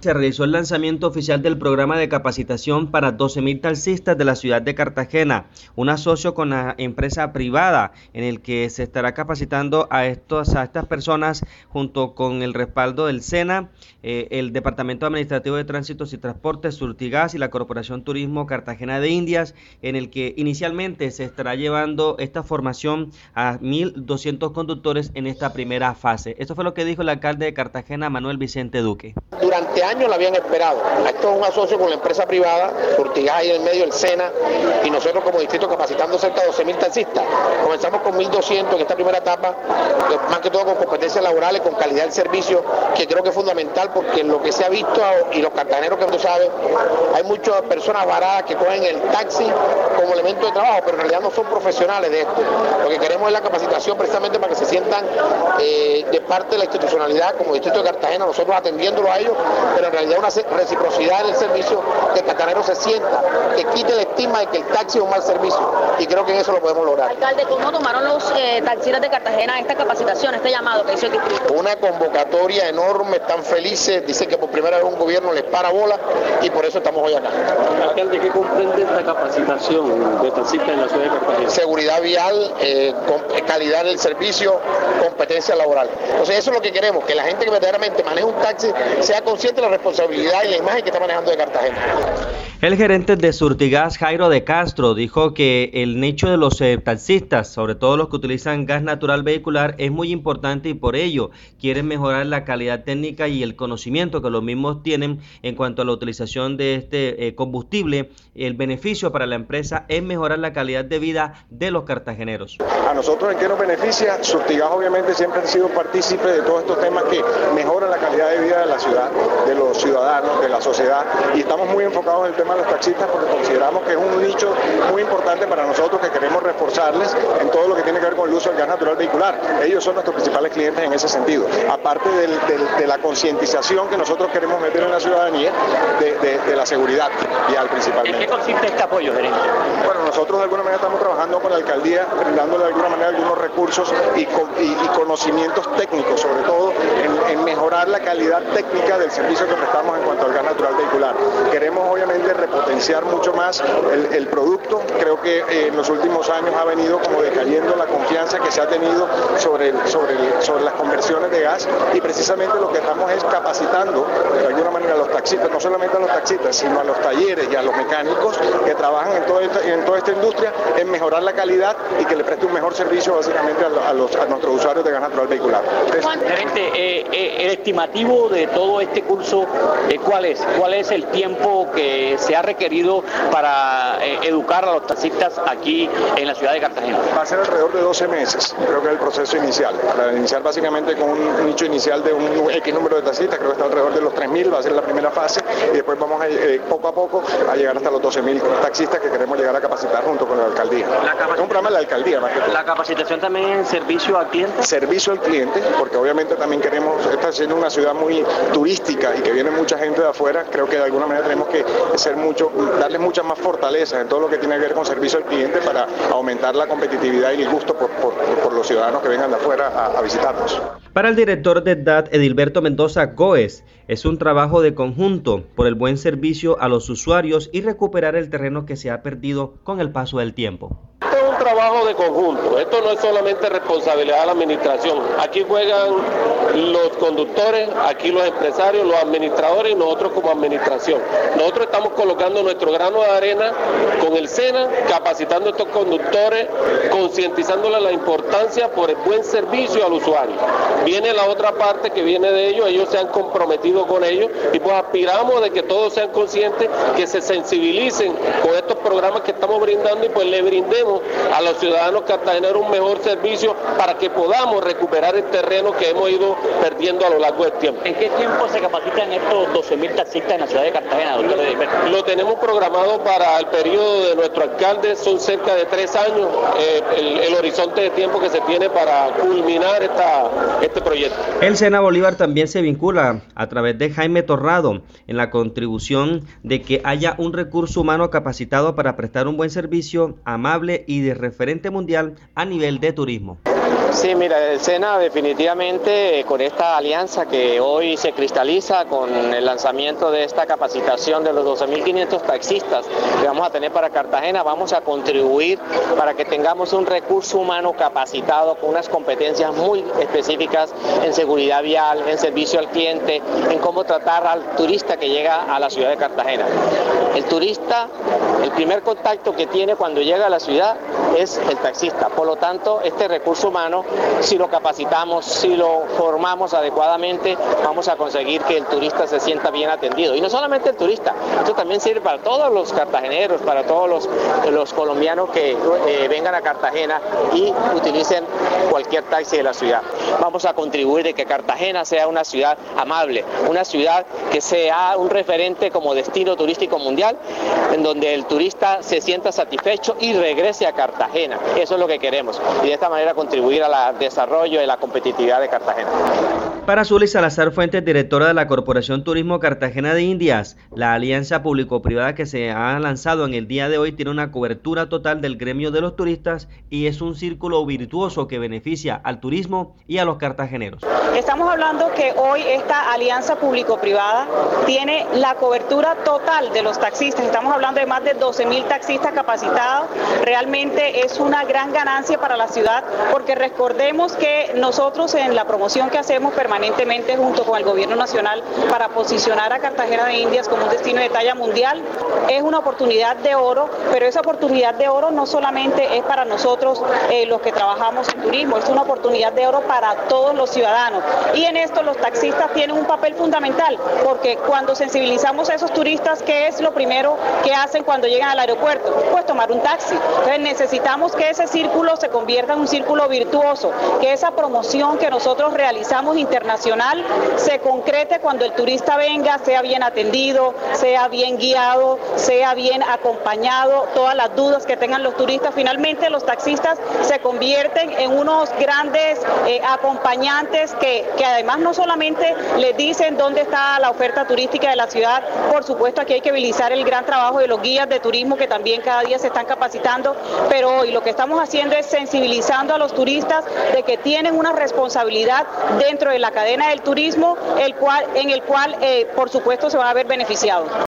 se realizó el lanzamiento oficial del programa de capacitación para 12.000 taxistas de la ciudad de Cartagena, un asocio con la empresa privada en el que se estará capacitando a, estos, a estas personas junto con el respaldo del SENA, eh, el Departamento Administrativo de Tránsitos y Transportes, Surtigas y la Corporación Turismo Cartagena de Indias, en el que inicialmente se estará llevando esta formación a 1.200 conductores en esta primera fase. Esto fue lo que dijo el alcalde de Cartagena, Manuel Vicente Duque. Años la habían esperado. Esto es un asocio con la empresa privada, Urtigas y en el medio el SENA, y nosotros como distrito capacitando cerca de 12.000 taxistas. Comenzamos con 1.200 en esta primera etapa, eh, más que todo con competencias laborales, con calidad del servicio, que creo que es fundamental porque lo que se ha visto y los cartaneros que no saben, hay muchas personas varadas que cogen el taxi como elemento de trabajo, pero en realidad no son profesionales de esto. Lo que queremos es la capacitación precisamente para que se sientan eh, de parte de la institucionalidad como distrito de Cartagena, nosotros atendiéndolo a ellos pero en realidad una reciprocidad en el servicio que el cartanero se sienta, que quite el estigma de que el taxi es un mal servicio y creo que en eso lo podemos lograr. Alcalde, ¿cómo tomaron los eh, taxistas de Cartagena esta capacitación, este llamado que hizo el distrito? Una convocatoria enorme, están felices, dicen que por primera vez un gobierno les para bola y por eso estamos hoy acá. Alcalde, ¿qué comprende esta capacitación de taxistas en la ciudad de Cartagena? Seguridad vial, eh, calidad del servicio, competencia laboral. Entonces eso es lo que queremos, que la gente que verdaderamente maneja un taxi sea consciente de la responsabilidad y la imagen que está manejando de Cartagena. El gerente de Surtigas, Jairo de Castro, dijo que el nicho de los eh, taxistas, sobre todo los que utilizan gas natural vehicular, es muy importante y por ello quieren mejorar la calidad técnica y el conocimiento que los mismos tienen en cuanto a la utilización de este eh, combustible. El beneficio para la empresa es mejorar la calidad de vida de los cartageneros. A nosotros en qué nos beneficia, Surtigas obviamente siempre ha sido partícipe de todos estos temas que mejoran la calidad de vida de la ciudad, de los ciudadanos, de la sociedad y estamos muy enfocados en el tema los taxistas porque consideramos que es un nicho muy importante para nosotros que queremos reforzarles en todo lo que tiene que ver con el uso del gas natural vehicular. Ellos son nuestros principales clientes en ese sentido. Aparte de la concientización que nosotros queremos meter en la ciudadanía de, la seguridad vial principalmente. ¿En qué consiste este apoyo, gerente? Bueno, nosotros de alguna manera estamos trabajando con la alcaldía, brindándole de alguna manera algunos recursos y, conocimientos técnicos, sobre todo en, en mejorar la calidad técnica del servicio que prestamos en cuanto al gas natural vehicular. Queremos obviamente repotenciar mucho más el, producto. Creo que eh, en los últimos años ha venido como decayendo la confianza que se ha tenido sobre, sobre, sobre las conversiones de gas y precisamente lo que estamos es capacitando de alguna manera a los taxistas, no solamente a los taxistas, sino a los talleres y a los mecánicos que trabajan en toda esta, en toda esta industria en mejorar la calidad y que le preste un mejor servicio básicamente a, los, a nuestros usuarios de gas natural vehicular. Gerente, eh, eh, el estimativo de todo este curso, ¿cuál es? ¿Cuál es el tiempo que se ha requerido para eh, educar a los taxistas aquí en la ciudad de Cartagena? Va a ser alrededor de 12 meses, creo que es el proceso inicial. Para iniciar básicamente con un nicho inicial de un X número de taxistas, creo que está alrededor de los 3.000, va a ser la primera fase, y después vamos a, eh, poco a poco a llegar hasta los 12.000 taxistas que queremos llegar a capacitar junto con la alcaldía. es un programa de la alcaldía más que todo. ¿La capacitación también en servicio al cliente? Servicio al cliente, porque obviamente también queremos, esta siendo una ciudad muy turística y que viene mucha gente de afuera, creo que de alguna manera tenemos que ser mucho, darle mucha más fortaleza en todo lo que tiene que ver con servicio al cliente para aumentar la competitividad y el gusto por, los ciudadanos que vengan de afuera a, a visitarnos. Para el director de DAT, Edilberto Mendoza Goes, es un trabajo de conjunto por el buen servicio a los usuarios y recuperar el terreno que se ha perdido con el paso del tiempo trabajo de conjunto. Esto no es solamente responsabilidad de la administración. Aquí juegan los conductores, aquí los empresarios, los administradores y nosotros como administración. Nosotros estamos colocando nuestro grano de arena con el SENA, capacitando a estos conductores, concientizándole la importancia por el buen servicio al usuario. Viene la otra parte que viene de ellos, ellos se han comprometido con ellos y pues aspiramos de que todos sean conscientes, que se sensibilicen con estos programas que estamos brindando y pues le brindemos a los ciudadanos cartageneros un mejor servicio para que podamos recuperar el terreno que hemos ido perdiendo a lo largo del tiempo. ¿En qué tiempo se capacitan estos 12.000 taxistas en la ciudad de Cartagena, doctor Lo tenemos programado para el periodo de nuestro alcalde, son cerca de tres años eh, el, horizonte de tiempo que se tiene para culminar esta, este proyecto. El Sena Bolívar también se vincula a través de Jaime Torrado en la contribución de que haya un recurso humano capacitado para prestar un buen servicio, amable y de referente mundial a nivel de turismo. Sí, mira, el SENA definitivamente eh, con esta alianza que hoy se cristaliza con el lanzamiento de esta capacitación de los 12.500 taxistas que vamos a tener para Cartagena, vamos a contribuir para que tengamos un recurso humano capacitado con unas competencias muy específicas en seguridad vial, en servicio al cliente, en cómo tratar al turista que llega a la ciudad de Cartagena. El turista, el primer contacto que tiene cuando llega a la ciudad es el taxista. Por lo tanto, este recurso humano, si lo capacitamos, si lo formamos adecuadamente, vamos a conseguir que el turista se sienta bien atendido. Y no solamente el turista, esto también sirve para todos los cartageneros, para todos los, colombianos que eh, vengan a Cartagena y utilicen cualquier taxi de la ciudad. Vamos a contribuir de que Cartagena sea una ciudad amable, una ciudad que sea un referente como destino turístico mundial, en donde el turista se sienta satisfecho y regrese a Cartagena. Eso es lo que queremos. Y de esta manera contribuir al desarrollo y la competitividad de Cartagena. Para Zully Salazar Fuentes, directora de la Corporación Turismo Cartagena de Indias, la alianza público-privada que se ha lanzado en el día de hoy tiene una cobertura total del gremio de los turistas y es un círculo virtuoso que beneficia al turismo y a los cartageneros. Estamos hablando que hoy esta alianza público-privada tiene la cobertura total de los taxistas. Estamos hablando de más de 12 mil taxistas capacitados. Realmente es una gran ganancia para la ciudad porque recordemos que nosotros en la promoción que hacemos permanentemente junto con el gobierno nacional para posicionar a Cartagena de Indias como un destino de talla mundial es una oportunidad de oro, pero esa oportunidad de oro no solamente es para nosotros eh, los que trabajamos en turismo, es una oportunidad de oro para todos los ciudadanos. Y en esto los taxistas tienen un papel fundamental, porque cuando sensibilizamos a esos turistas, ¿qué es lo primero que hacen cuando llegan al aeropuerto? Pues tomar un taxi. Entonces necesitamos que ese círculo se convierta en un círculo virtuoso, que esa promoción que nosotros realizamos internacional se concrete cuando el turista venga, sea bien atendido, sea bien guiado, sea bien acompañado, todas las dudas que tengan los turistas. Finalmente los taxistas se convierten en unos grandes eh, acompañantes que, que además no solamente les dicen dónde está la oferta turística de la ciudad, por supuesto aquí hay que habilitar el gran trabajo de los guías de turismo que también cada día se están capacitando, pero hoy lo que estamos haciendo es sensibilizando a los turistas de que tienen una responsabilidad dentro de la cadena del turismo, el cual, en el cual eh, por supuesto se van a ver beneficiados.